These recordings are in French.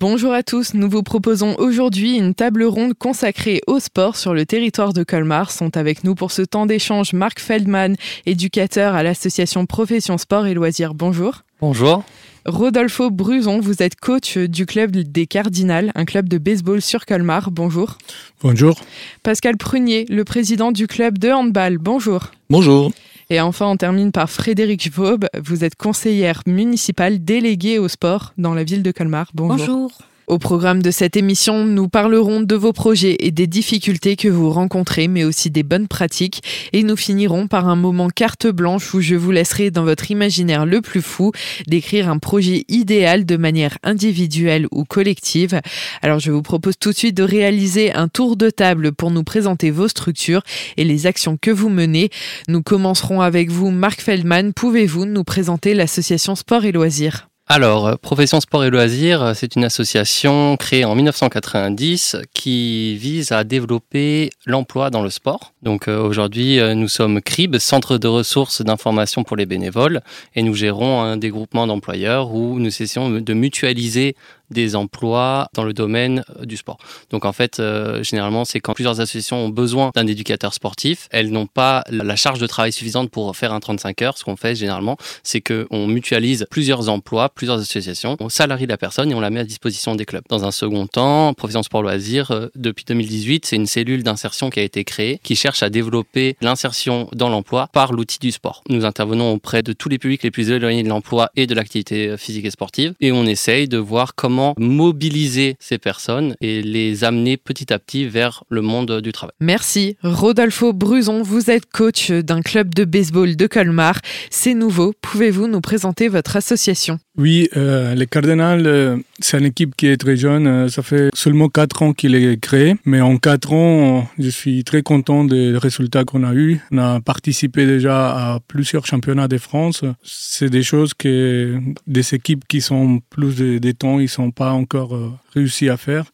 Bonjour à tous, nous vous proposons aujourd'hui une table ronde consacrée au sport sur le territoire de Colmar. Sont avec nous pour ce temps d'échange Marc Feldman, éducateur à l'association Profession Sport et Loisirs. Bonjour. Bonjour. Rodolfo Bruzon, vous êtes coach du club des Cardinals, un club de baseball sur Colmar. Bonjour. Bonjour. Pascal Prunier, le président du club de handball. Bonjour. Bonjour. Et enfin, on termine par Frédéric Vaube. Vous êtes conseillère municipale déléguée au sport dans la ville de Colmar. Bonjour. Bonjour. Au programme de cette émission, nous parlerons de vos projets et des difficultés que vous rencontrez, mais aussi des bonnes pratiques. Et nous finirons par un moment carte blanche où je vous laisserai dans votre imaginaire le plus fou décrire un projet idéal de manière individuelle ou collective. Alors je vous propose tout de suite de réaliser un tour de table pour nous présenter vos structures et les actions que vous menez. Nous commencerons avec vous, Marc Feldman. Pouvez-vous nous présenter l'association Sport et Loisirs? Alors, euh, Profession Sport et Loisirs, euh, c'est une association créée en 1990 qui vise à développer l'emploi dans le sport. Donc euh, aujourd'hui, nous sommes CRIB, Centre de ressources d'information pour les bénévoles, et nous gérons un des groupements d'employeurs où nous essayons de mutualiser des emplois dans le domaine euh, du sport. Donc en fait, euh, généralement, c'est quand plusieurs associations ont besoin d'un éducateur sportif, elles n'ont pas la charge de travail suffisante pour faire un 35 heures. Ce qu'on fait généralement, c'est qu'on mutualise plusieurs emplois, plusieurs associations, on salarie la personne et on la met à disposition des clubs. Dans un second temps, Profession Sport Loisirs, euh, depuis 2018, c'est une cellule d'insertion qui a été créée qui cherche à développer l'insertion dans l'emploi par l'outil du sport. Nous intervenons auprès de tous les publics les plus éloignés de l'emploi et de l'activité physique et sportive et on essaye de voir comment mobiliser ces personnes et les amener petit à petit vers le monde du travail. Merci. Rodolfo Bruzon, vous êtes coach d'un club de baseball de Colmar. C'est nouveau. Pouvez-vous nous présenter votre association? Oui, euh, les Cardinals, euh, c'est une équipe qui est très jeune. Euh, ça fait seulement 4 ans qu'il est créé. Mais en 4 ans, je suis très content des résultats qu'on a eus. On a participé déjà à plusieurs championnats de France. C'est des choses que des équipes qui sont plus des temps, ils sont pas encore euh, réussi à faire.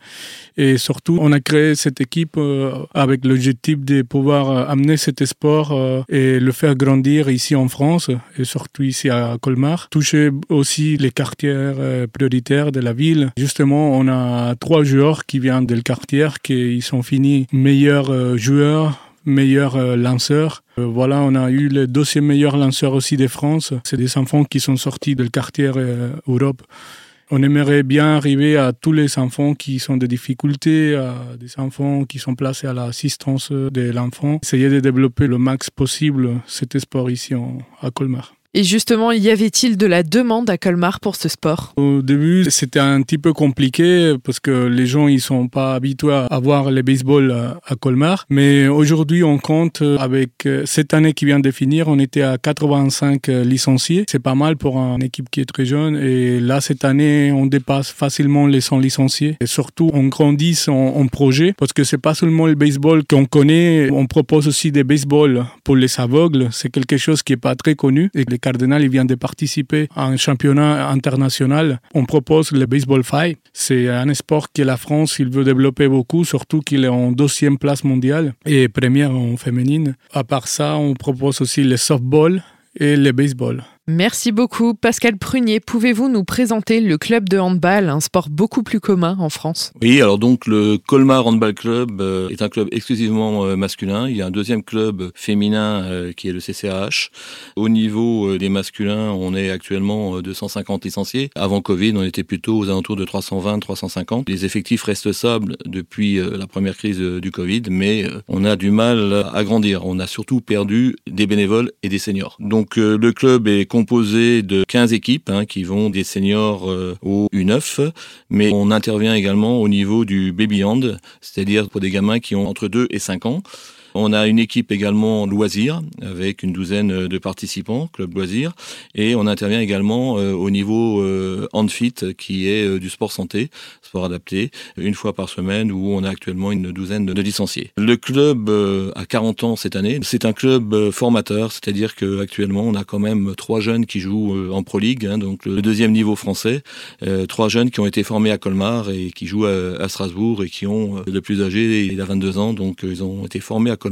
Et surtout, on a créé cette équipe avec l'objectif de pouvoir amener cet sport et le faire grandir ici en France et surtout ici à Colmar. Toucher aussi les quartiers prioritaires de la ville. Justement, on a trois joueurs qui viennent du quartier qui sont finis meilleurs joueurs meilleurs lanceurs. Voilà, on a eu le dossier meilleur lanceur aussi de France. C'est des enfants qui sont sortis du quartier Europe. On aimerait bien arriver à tous les enfants qui sont de difficultés, à des enfants qui sont placés à l'assistance de l'enfant. Essayer de développer le max possible cet sport ici à Colmar. Et justement, y avait-il de la demande à Colmar pour ce sport? Au début, c'était un petit peu compliqué parce que les gens ils sont pas habitués à voir le baseball à Colmar. Mais aujourd'hui, on compte avec euh, cette année qui vient de finir, on était à 85 licenciés. C'est pas mal pour une équipe qui est très jeune. Et là, cette année, on dépasse facilement les 100 licenciés. Et surtout, on grandit en, projet parce que c'est pas seulement le baseball qu'on connaît. On propose aussi des baseballs pour les aveugles. C'est quelque chose qui est pas très connu Cardinal il vient de participer à un championnat international. On propose le baseball five. C'est un sport que la France il veut développer beaucoup, surtout qu'il est en deuxième place mondiale et première en féminine. À part ça, on propose aussi le softball et le baseball. Merci beaucoup. Pascal Prunier, pouvez-vous nous présenter le club de handball, un sport beaucoup plus commun en France? Oui, alors donc le Colmar Handball Club euh, est un club exclusivement euh, masculin. Il y a un deuxième club féminin euh, qui est le CCH. Au niveau des masculins, on est actuellement 250 licenciés. Avant Covid, on était plutôt aux alentours de 320-350. Les effectifs restent stables depuis la première crise du Covid, mais on a du mal à grandir. On a surtout perdu des bénévoles et des seniors. Donc le club est composé de 15 équipes hein, qui vont des seniors euh, au U9, mais on intervient également au niveau du baby hand, c'est-à-dire pour des gamins qui ont entre 2 et 5 ans. On a une équipe également loisirs avec une douzaine de participants, club loisirs, et on intervient également euh, au niveau euh, Handfit qui est euh, du sport santé, sport adapté, une fois par semaine où on a actuellement une douzaine de licenciés. Le club a 40 ans cette année. C'est un club formateur, c'est-à-dire qu'actuellement on a quand même trois jeunes qui jouent en Pro League, hein, donc le deuxième niveau français, trois jeunes qui ont été formés à Colmar et qui jouent à, Strasbourg et qui ont le plus âgé, il a 22 ans, donc ils ont été formés à Colmar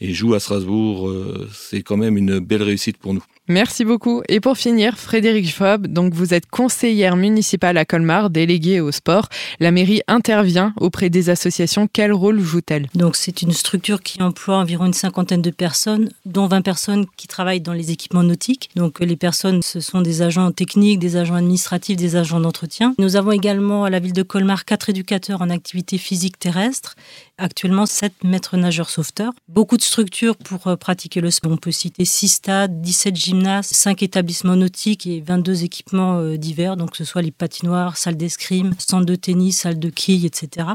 et joue à Strasbourg, euh, c'est quand même une belle réussite pour nous. Merci beaucoup. Et pour finir, Frédéric Fob, donc vous êtes conseillère municipale à Colmar, déléguée au sport. La mairie intervient auprès des associations. Quel rôle joue-t-elle? Donc c'est une structure qui emploie environ une cinquantaine de personnes, dont 20 personnes qui travaillent dans les équipements nautiques. Donc les personnes, ce sont des agents techniques, des agents administratifs, des agents d'entretien. Nous avons également à la ville de Colmar quatre éducateurs en activité physique terrestre actuellement 7 maîtres nageurs sauveteurs. Beaucoup de structures pour euh, pratiquer le sport. On peut citer 6 stades, 17 gymnases, 5 établissements nautiques et 22 équipements euh, divers, donc que ce soit les patinoires, salles d'escrime, centres de tennis, salles de quilles, etc.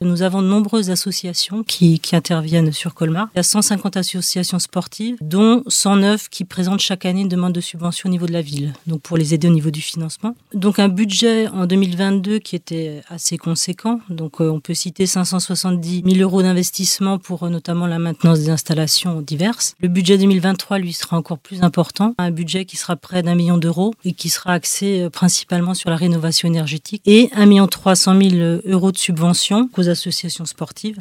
Nous avons de nombreuses associations qui, qui interviennent sur Colmar. Il y a 150 associations sportives, dont 109 qui présentent chaque année une demande de subvention au niveau de la ville, donc pour les aider au niveau du financement. Donc un budget en 2022 qui était assez conséquent, donc euh, on peut citer 570 000 euros d'investissement pour euh, la maintenance des installations diverses. Le budget 2023, lui, sera encore plus important. Un budget qui sera près d'un million d'euros et qui sera axé euh, principalement sur la rénovation énergétique et 1 million 300 000 euros de subventions aux associations sportives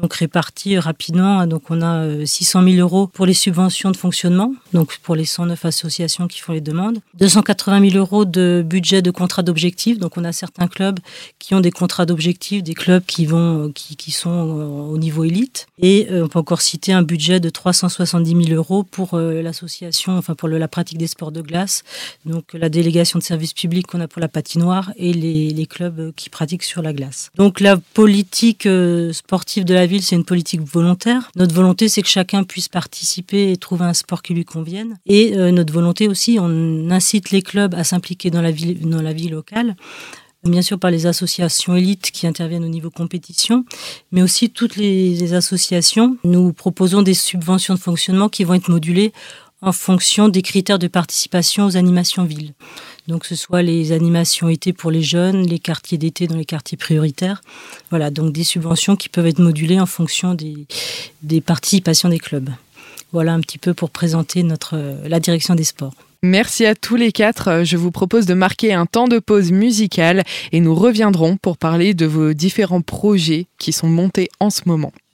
donc répartis rapidement. Donc on a 600 euh, 000 euros pour les subventions de fonctionnement, donc pour les 109 associations qui font les demandes. 280 000 euros de budget de contrat d'objectifs. Donc on a certains clubs qui ont des contrats d'objectifs, des clubs qui vont, qui, qui sont au niveau élite. Et euh, on peut encore citer un budget de 370 000 euros pour euh, l'association, enfin pour la pratique des sports de glace. Donc la délégation de services publics qu'on a pour la patinoire et les, les clubs qui pratiquent sur la glace. Donc la politique sportive de la ville, c'est une politique volontaire. Notre volonté, c'est que chacun puisse participer et trouver un sport qui lui convienne. Et euh, notre volonté aussi, on incite les clubs à s'impliquer dans la dans la vie locale bien sûr par les associations élites qui interviennent au niveau compétition, mais aussi toutes les, associations. Nous proposons des subventions de fonctionnement qui vont être modulées en fonction des critères de participation aux animations villes. Donc, ce soit les animations été pour les jeunes, les quartiers d'été dans les quartiers prioritaires. Voilà, donc des subventions qui peuvent être modulées en fonction des, des participations des clubs. Voilà un petit peu pour présenter notre, la direction des sports. Merci à tous les quatre. Je vous propose de marquer un temps de pause musicale et nous reviendrons pour parler de vos différents projets qui sont montés en ce moment.